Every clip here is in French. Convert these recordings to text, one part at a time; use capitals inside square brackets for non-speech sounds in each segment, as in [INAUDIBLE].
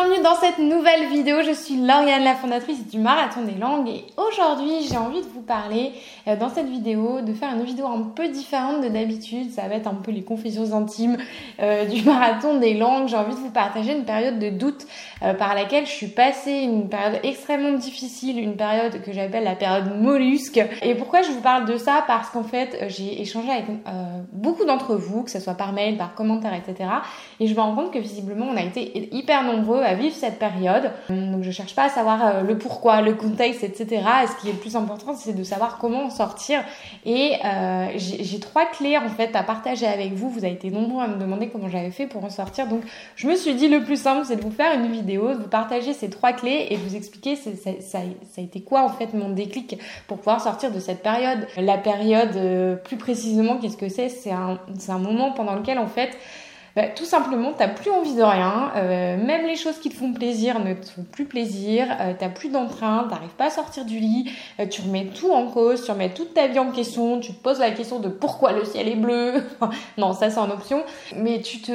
bienvenue dans cette nouvelle vidéo. Je suis Lauriane, la fondatrice du Marathon des Langues et aujourd'hui j'ai envie de vous parler euh, dans cette vidéo, de faire une vidéo un peu différente de d'habitude. Ça va être un peu les confessions intimes euh, du [LAUGHS] Marathon des Langues. J'ai envie de vous partager une période de doute euh, par laquelle je suis passée, une période extrêmement difficile, une période que j'appelle la période mollusque. Et pourquoi je vous parle de ça? Parce qu'en fait j'ai échangé avec beaucoup d'entre vous, que ce soit par mail, par commentaire, etc. Et je me rends compte que visiblement on a été hyper nombreux vivre cette période. Donc je cherche pas à savoir euh, le pourquoi, le contexte, etc. Et ce qui est le plus important, c'est de savoir comment en sortir. Et euh, j'ai trois clés en fait à partager avec vous. Vous avez été nombreux à me demander comment j'avais fait pour en sortir. Donc je me suis dit le plus simple, c'est de vous faire une vidéo, de vous partager ces trois clés et de vous expliquer ça, ça, a été quoi en fait mon déclic pour pouvoir sortir de cette période. La période, euh, plus précisément, qu'est-ce que c'est? C'est un, un moment pendant lequel en fait bah, tout simplement, t'as plus envie de rien. Euh, même les choses qui te font plaisir ne te font plus plaisir. Euh, t'as plus d'entrain, t'arrives pas à sortir du lit. Euh, tu remets tout en cause, tu remets toute ta vie en question. Tu te poses la question de pourquoi le ciel est bleu. [LAUGHS] non, ça c'est en option. Mais tu te,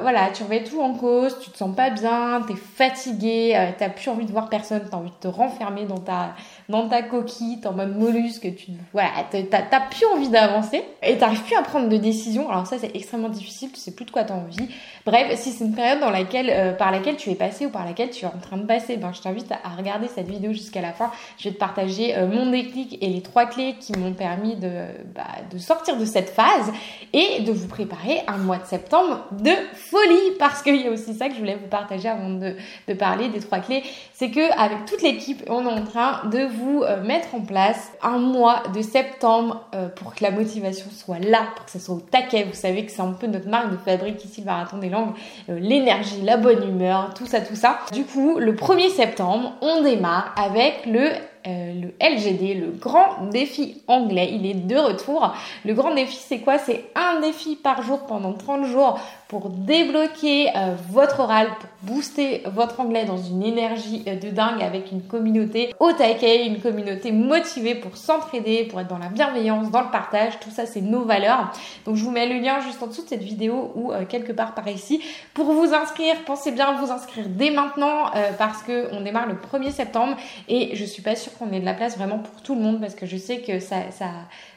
voilà, tu remets tout en cause. Tu te sens pas bien, t'es fatigué, t'as plus envie de voir personne, t'as envie de te renfermer dans ta dans ta coquille, t'es en mode mollusque, tu voilà, t'as plus envie d'avancer et t'arrives plus à prendre de décision. Alors ça c'est extrêmement difficile, tu sais plus de quoi t'as envie. Bref, si c'est une période euh, par laquelle tu es passé ou par laquelle tu es en train de passer, ben je t'invite à, regarder cette vidéo jusqu'à la fin. Je vais te partager euh, mon déclic et les trois clés qui m'ont permis de, bah, de sortir de cette phase et de vous préparer un mois de septembre de folie parce qu'il y a aussi ça que je voulais vous partager avant de, de parler des trois clés. C'est que avec toute l'équipe, on est en train de vous euh, mettre en place un mois de septembre euh, pour que la motivation soit là, pour que ça soit au taquet. Vous savez que c'est un peu notre marque de fabrique ici, le marathon des langues, euh, l'énergie, la bonne humeur, tout ça, tout ça. Du coup, le 1er septembre, on démarre avec le le LGD, le grand défi anglais. Il est de retour. Le grand défi, c'est quoi? C'est un défi par jour pendant 30 jours pour débloquer euh, votre oral, pour booster votre anglais dans une énergie euh, de dingue avec une communauté au taquet, une communauté motivée pour s'entraider, pour être dans la bienveillance, dans le partage. Tout ça, c'est nos valeurs. Donc, je vous mets le lien juste en dessous de cette vidéo ou quelque part par ici. Pour vous inscrire, pensez bien à vous inscrire dès maintenant parce que on démarre le 1er septembre et je suis pas sûre qu'on ait de la place vraiment pour tout le monde parce que je sais que ça, ça,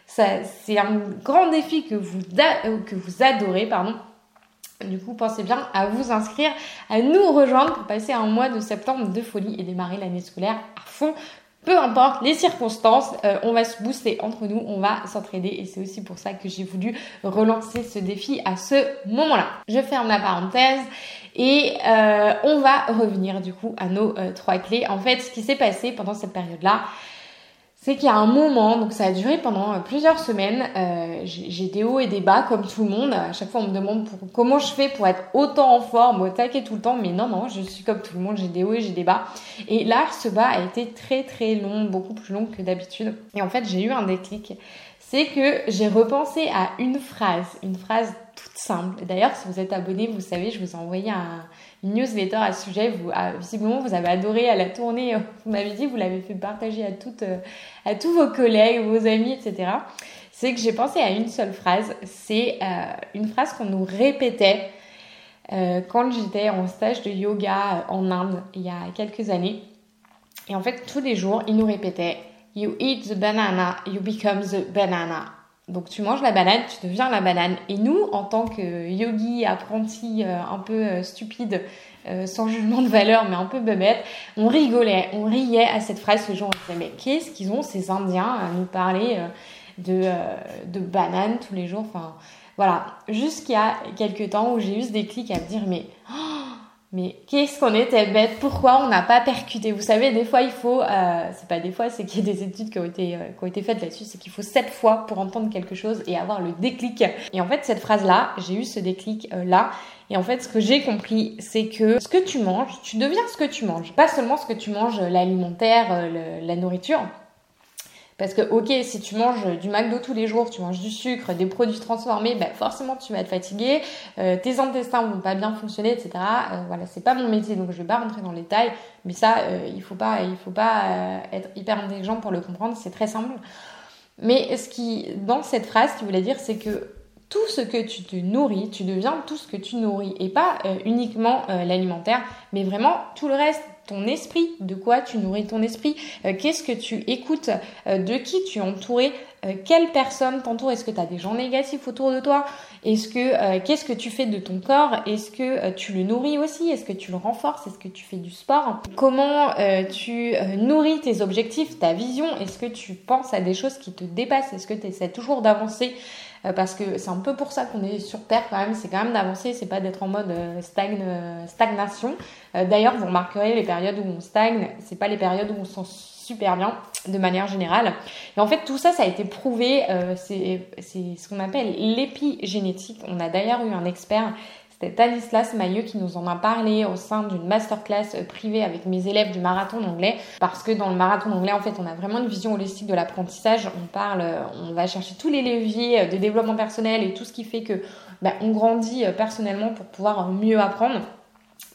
ça c'est un grand défi que vous, euh, que vous adorez, pardon. Du coup, pensez bien à vous inscrire, à nous rejoindre pour passer un mois de septembre de folie et démarrer l'année scolaire à fond. Peu importe les circonstances, euh, on va se booster entre nous, on va s'entraider et c'est aussi pour ça que j'ai voulu relancer ce défi à ce moment-là. Je ferme la parenthèse et euh, on va revenir du coup à nos euh, trois clés. En fait, ce qui s'est passé pendant cette période-là, c'est qu'il y a un moment, donc ça a duré pendant euh, plusieurs semaines, j'ai des hauts et des bas comme tout le monde. À chaque fois, on me demande comment je fais pour être autant en forme, au taquet tout le temps. Mais non, non, je suis comme tout le monde, j'ai des hauts et j'ai des bas. Et là, ce bas a été très très long, beaucoup plus long que d'habitude. Et en fait, j'ai eu un déclic. C'est que j'ai repensé à une phrase, une phrase toute simple. D'ailleurs, si vous êtes abonné, vous savez, je vous ai envoyé un, newsletter à ce sujet. Vous, visiblement, vous avez adoré à la tournée. [LAUGHS] Vous m'avez dit, vous l'avez fait partager à, toutes, euh, tous vos collègues, vos amis, etc. C'est que j'ai pensé à une seule phrase. C'est euh, une phrase qu'on nous répétait euh, quand j'étais en stage de yoga en Inde il y a quelques années. Et en fait, tous les jours, ils nous répétaient You eat the banana, you become the banana. Donc tu manges la banane, tu deviens la banane. Et nous, en tant que yogi, apprenti euh, un peu euh, stupide, euh, sans jugement de valeur, mais un peu bebête, on rigolait, on riait à cette phrase. Les gens disaient mais qu'est-ce qu'ils ont ces Indiens à nous parler de, de banane tous les jours? Enfin voilà, jusqu'à quelques temps où j'ai eu ce déclic à me dire mais... Oh, mais qu'est-ce qu'on était bête? Pourquoi on n'a pas percuté? Vous savez, des fois, il faut, euh, c'est pas des fois, c'est qu'il y a des études qui ont été, euh, qui ont été faites là-dessus, c'est qu'il faut sept fois pour entendre quelque chose et avoir le déclic. Et en fait, cette phrase-là, j'ai eu ce déclic euh. Et en fait, ce que j'ai compris, c'est que ce que tu manges, tu deviens ce que tu manges. Pas seulement ce que tu manges, l'alimentaire, la nourriture, parce que, ok, si tu manges du McDo tous les jours, tu manges du sucre, des produits transformés, ben forcément tu vas être fatigué, euh, tes intestins vont pas bien fonctionner, etc. Euh, voilà, c'est pas mon métier, donc je vais pas rentrer dans les détails, mais ça, euh, il faut pas, il faut pas euh, être hyper intelligent pour le comprendre, c'est très simple. Mais ce qui, dans cette phrase, ce qu'il voulait dire, c'est que tout ce que tu te nourris, tu deviens tout ce que tu nourris. Et pas euh, uniquement euh, l'alimentaire, mais vraiment tout le reste, ton esprit, de quoi tu nourris ton esprit, euh, qu'est-ce que tu écoutes, de qui tu es entouré, quelle personne t'entoure, est-ce que tu as des gens négatifs autour de toi, est-ce que qu'est-ce que tu fais de ton corps, est-ce que tu le nourris aussi, est-ce que tu le renforces, est-ce que tu fais du sport, comment tu nourris tes objectifs, ta vision, est-ce que tu penses à des choses qui te dépassent, est-ce que tu essaies toujours d'avancer euh, parce que c'est un peu pour ça qu'on est sur Terre quand même, c'est quand même d'avancer, c'est pas d'être en mode euh, stagne, euh, stagnation. D'ailleurs, vous remarquerez les périodes où on stagne, c'est pas les périodes où on sent super bien de manière générale. Et en fait, tout ça, ça a été prouvé, c'est ce qu'on appelle l'épigénétique. On a d'ailleurs eu un expert c'était Tanislas Mailleux qui nous en a parlé au sein d'une masterclass euh, privée avec mes élèves du marathon d'anglais. Parce que dans le marathon d'anglais, en fait, on a vraiment une vision holistique de l'apprentissage. On parle, euh, on va chercher tous les leviers euh, de développement personnel et tout ce qui fait que bah, on grandit personnellement pour pouvoir mieux apprendre.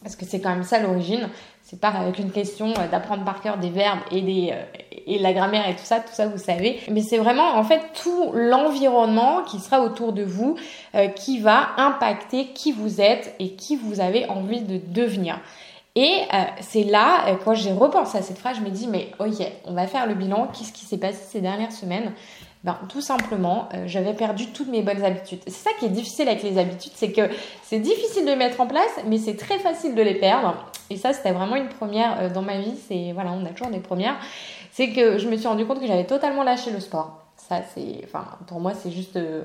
Parce que c'est quand même ça l'origine. C'est pas avec une question d'apprendre par cœur des verbes et des et la grammaire et tout ça, tout ça vous savez. Mais c'est vraiment en fait tout l'environnement qui sera autour de vous euh, qui va impacter qui vous êtes et qui vous avez envie de devenir. Et euh, c'est là, euh, quand j'ai repensé à cette phrase, je me dis, mais ok, on va faire le bilan, qu'est-ce qui s'est passé ces dernières semaines? Ben, tout simplement, j'avais perdu toutes mes bonnes habitudes. C'est ça qui est difficile avec les habitudes, c'est que c'est difficile de les mettre en place, mais c'est très facile de les perdre. Et ça, c'était vraiment une première dans ma vie. C'est voilà, on a toujours des premières c'est que je me suis rendu compte que j'avais totalement lâché le sport. Ça, c'est, enfin, pour moi, c'est juste euh,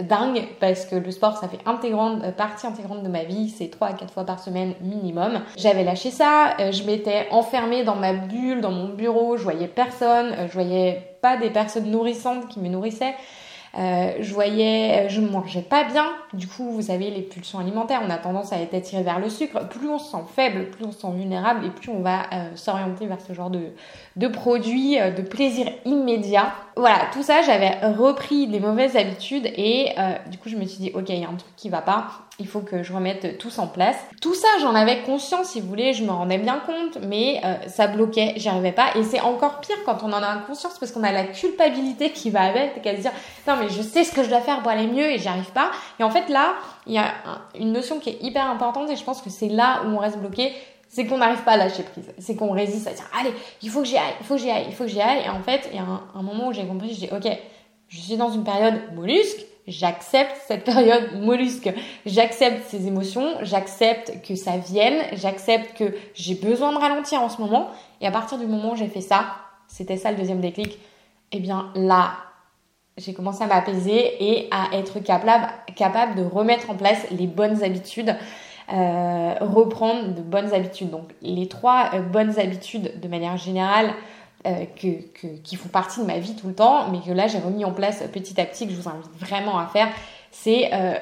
dingue parce que le sport, ça fait intégrante, euh, partie intégrante de ma vie. C'est 3 à 4 fois par semaine minimum. J'avais lâché ça. Euh, je m'étais enfermée dans ma bulle, dans mon bureau. Je voyais personne. je voyais pas des personnes nourrissantes qui me nourrissaient. Euh, je voyais, euh, je mangeais pas bien. Du coup, vous savez, les pulsions alimentaires, on a tendance à être attiré vers le sucre. Plus on se sent faible, plus on se sent vulnérable et plus on va euh, s'orienter vers ce genre de, de produits, de plaisir immédiat. Voilà, tout ça, j'avais repris des mauvaises habitudes et du coup, je me suis dit, ok, il y a un truc qui va pas il faut que je remette tout en place. Tout ça, j'en avais conscience, si vous voulez, je me rendais bien compte, mais euh, ça bloquait, j'y arrivais pas. Et c'est encore pire quand on en a conscience parce qu'on a la culpabilité qui va avec, qu'à se dire, non mais je sais ce que je dois faire pour aller mieux et j'y arrive pas. Et en fait là, il y a une notion qui est hyper importante et je pense que c'est là où on reste bloqué, c'est qu'on n'arrive pas à lâcher prise. C'est qu'on résiste à dire, allez, il faut que j'y aille, il faut que j'y aille, il faut que j'y aille. Et en fait, il y a un, un moment où j'ai compris, je dis, ok, je suis dans une période mollusque, j'accepte cette période mollusque, j'accepte ces émotions, j'accepte que ça vienne, j'accepte que j'ai besoin de ralentir en ce moment. Et à partir du moment où j'ai fait ça, c'était ça le deuxième déclic, et eh bien là, j'ai commencé à m'apaiser et à être capable, de remettre en place les bonnes habitudes. Euh, reprendre de bonnes habitudes. Donc les trois euh, bonnes habitudes de manière générale, euh, que, qui font partie de ma vie tout le temps, mais que là j'ai remis en place petit à petit, que je vous invite vraiment à faire, c'est euh,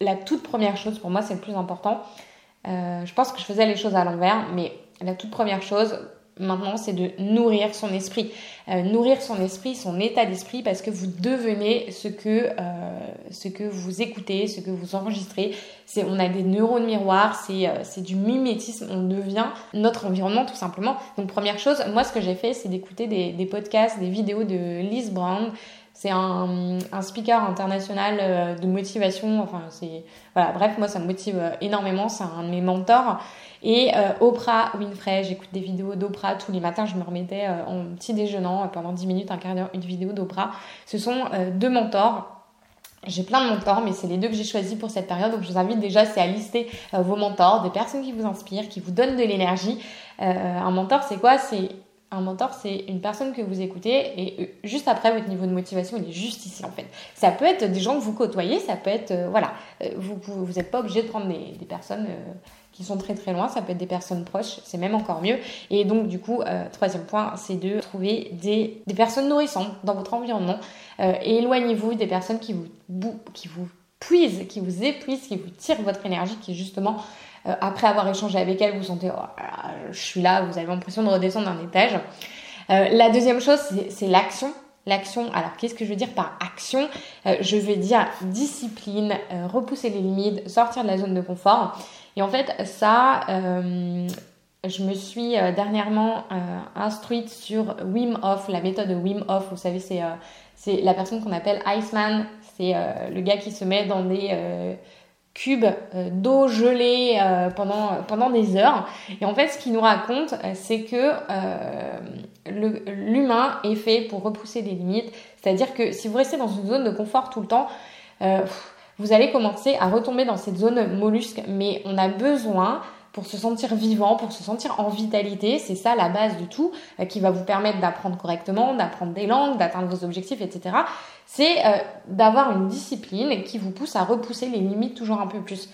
la toute première chose, pour moi c'est le plus important. Euh, je pense que je faisais les choses à l'envers, mais la toute première chose, maintenant, c'est de nourrir son esprit. Euh, nourrir son esprit, son état d'esprit, parce que vous devenez ce que, euh, ce que vous écoutez, ce que vous enregistrez. On a des neurones miroirs, c'est, euh, c'est du mimétisme, on devient notre environnement tout simplement. Donc première chose, moi ce que j'ai fait, c'est d'écouter des, des podcasts, des vidéos de Liz Brown. C'est un, speaker international de motivation. Voilà. Bref, moi, ça me motive énormément. C'est un de mes mentors. Et euh, Oprah Winfrey, j'écoute des vidéos d'Oprah tous les matins. Je me remettais euh, en petit déjeunant euh, pendant 10 minutes, un quart d'heure, une vidéo d'Oprah. Ce sont deux mentors j'ai plein de mentors, mais c'est les deux que j'ai choisis pour cette période. Donc je vous invite déjà, c'est à lister vos mentors, des personnes qui vous inspirent, qui vous donnent de l'énergie. un mentor, c'est quoi? C'est mentor, c'est une personne que vous écoutez et juste après votre niveau de motivation, il est juste ici en fait. Ça peut être des gens que vous côtoyez, ça peut être voilà, vous vous n'êtes pas obligé de prendre des, personnes qui sont très très loin, ça peut être des personnes proches, c'est même encore mieux. Et donc du coup, euh, troisième point, c'est de trouver des, personnes nourrissantes dans votre environnement euh, et éloignez-vous des personnes qui vous, qui vous puisent, qui vous épuisent, qui vous tirent votre énergie, qui justement, euh, après avoir échangé avec elles, vous sentez, oh, je suis là, vous avez l'impression de redescendre d'un étage. la deuxième chose, c'est l'action. L'action, alors qu'est-ce que je veux dire par action? Je veux dire discipline, repousser les limites, sortir de la zone de confort. Et en fait, ça, euh, je me suis euh, dernièrement euh, instruite sur Wim Hof, la méthode de Wim Hof. Vous savez, c'est la personne qu'on appelle Iceman, C'est le gars qui se met dans des cubes d'eau gelée pendant, pendant des heures. Et en fait, ce qu'il nous raconte, c'est que l'humain est fait pour repousser les limites. C'est-à-dire que si vous restez dans une zone de confort tout le temps, vous allez commencer à retomber dans cette zone mollusque. Mais on a besoin pour se sentir vivant, pour se sentir en vitalité. C'est ça la base de tout, euh, qui va vous permettre d'apprendre correctement, d'apprendre des langues, d'atteindre vos objectifs, etc. C'est euh, d'avoir une discipline qui vous pousse à repousser les limites toujours un peu plus.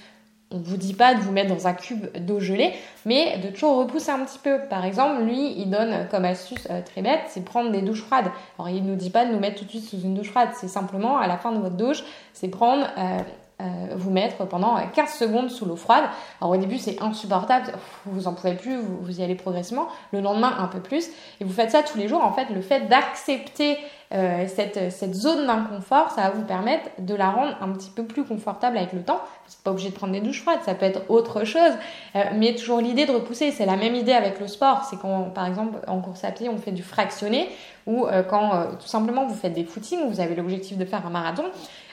On ne vous dit pas de vous mettre dans un cube d'eau gelée, mais de toujours repousser un petit peu. Par exemple, lui, il donne comme astuce euh, très bête, c'est prendre des douches froides. Alors, il ne nous dit pas de nous mettre tout de suite sous une douche froide, c'est simplement à la fin de votre douche, c'est prendre euh, vous mettre pendant 15 secondes sous l'eau froide. Alors au début c'est insupportable, vous en pouvez plus, vous, y allez progressivement. Le lendemain un peu plus. Et vous faites ça tous les jours. En fait, le fait d'accepter euh, cette, cette zone d'inconfort, ça va vous permettre de la rendre un petit peu plus confortable avec le temps. Vous n'êtes pas obligé de prendre des douches froides, ça peut être autre chose. Euh, mais toujours l'idée de repousser, c'est la même idée avec le sport. C'est quand par exemple en course à pied on fait du fractionné ou quand tout simplement vous faites des footings, vous avez l'objectif de faire un marathon.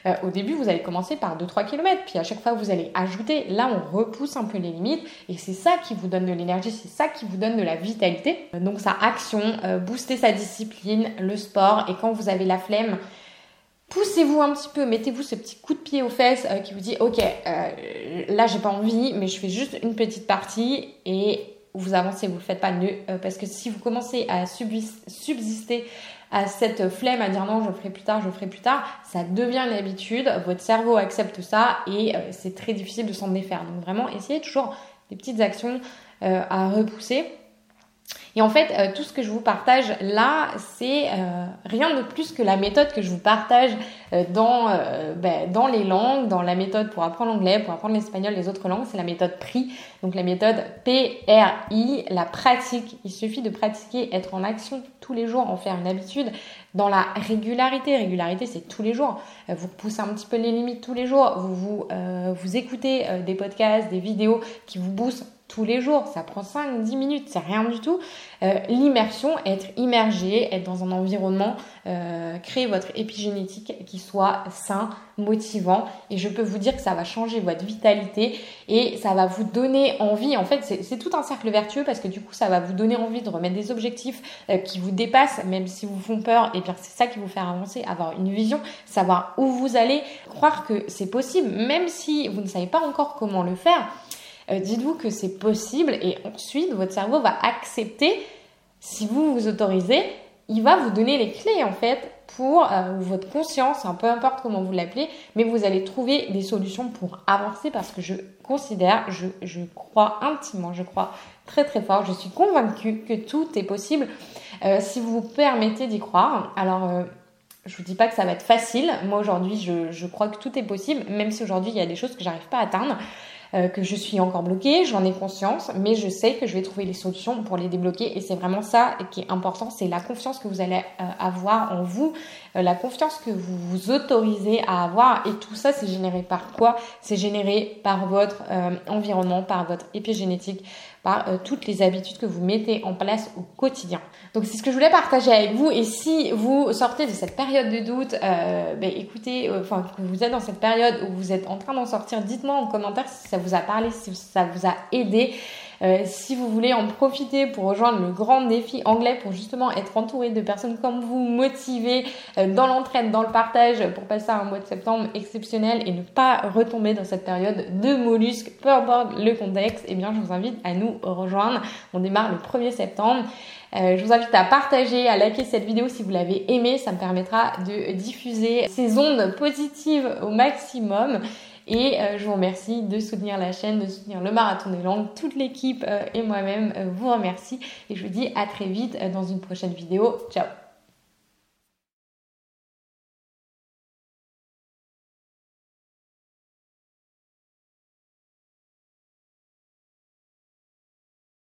Euh, au début, vous allez commencer par 2-3 km, puis à chaque fois, vous allez ajouter. Là, on repousse un peu les limites, et c'est ça qui vous donne de l'énergie, c'est ça qui vous donne de la vitalité. Donc, sa action, euh, booster sa discipline, le sport, et quand vous avez la flemme, poussez-vous un petit peu, mettez-vous ce petit coup de pied aux fesses euh, qui vous dit, ok, là, j'ai pas envie, mais je fais juste une petite partie, et vous avancez, vous le faites pas nœud, parce que si vous commencez à subsister à cette flemme à dire non, je ferai plus tard, je ferai plus tard, ça devient l'habitude, votre cerveau accepte ça et euh, c'est très difficile de s'en défaire. Donc vraiment, essayez toujours des petites actions euh, à repousser. Et en fait, euh, tout ce que je vous partage là, c'est euh, rien de plus que la méthode que je vous partage euh, dans, ben, dans les langues, dans la méthode pour apprendre l'anglais, pour apprendre l'espagnol, les autres langues, c'est la méthode PRI. Donc la méthode PRI, la pratique. Il suffit de pratiquer, être en action tous les jours, en faire une habitude. Dans la régularité, régularité c'est tous les jours. Vous poussez un petit peu les limites tous les jours. Vous, vous, vous écoutez des podcasts, des vidéos qui vous boostent tous les jours, ça prend 5-10 minutes, c'est rien du tout. Euh, l'immersion, être immergé, être dans un environnement, euh, créer votre épigénétique qui soit sain, motivant. Et je peux vous dire que ça va changer votre vitalité et ça va vous donner envie. En fait, c'est tout un cercle vertueux parce que du coup, ça va vous donner envie de remettre des objectifs euh, qui vous dépassent, même si vous font peur. Et bien, c'est ça qui vous fait avancer, avoir une vision, savoir où vous allez, croire que c'est possible, même si vous ne savez pas encore comment le faire. Euh, dites-vous que c'est possible et ensuite votre cerveau va accepter, si vous vous autorisez, il va vous donner les clés en fait pour euh, votre conscience, hein, peu importe comment vous l'appelez, mais vous allez trouver des solutions pour avancer parce que je considère, je, crois intimement, je crois très très fort, je suis convaincue que tout est possible euh, si vous vous permettez d'y croire. Alors je vous dis pas que ça va être facile. Moi aujourd'hui, je, je, crois que tout est possible, même si aujourd'hui il y a des choses que j'arrive pas à atteindre. Euh, que je suis encore bloquée, j'en ai conscience, mais je sais que je vais trouver les solutions pour les débloquer. Et c'est vraiment ça qui est important, c'est la confiance que vous allez euh, avoir en vous, euh, la confiance que vous vous autorisez à avoir. Et tout ça c'est généré par quoi? C'est généré par votre environnement, par votre épigénétique, par toutes les habitudes que vous mettez en place au quotidien. Donc c'est ce que je voulais partager avec vous. Et si vous sortez de cette période de doute, ben, écoutez, enfin que vous êtes dans cette période où vous êtes en train d'en sortir, dites-moi en commentaire si ça vous a parlé, si ça vous a aidé. Euh, si vous voulez en profiter pour rejoindre le grand défi anglais, pour justement être entouré de personnes comme vous, motivées euh, dans l'entraide, dans le partage, pour passer un mois de septembre exceptionnel et ne pas retomber dans cette période de mollusques, peu importe le contexte, eh bien je vous invite à nous rejoindre. On démarre le 1er septembre. Euh, je vous invite à partager, à liker cette vidéo si vous l'avez aimée. Ça me permettra de diffuser ces ondes positives au maximum. Et euh, je vous remercie de soutenir la chaîne, de soutenir le Marathon des Langues. Toute l'équipe euh, et moi-même euh, vous remercie. Et je vous dis à très vite dans une prochaine vidéo. Ciao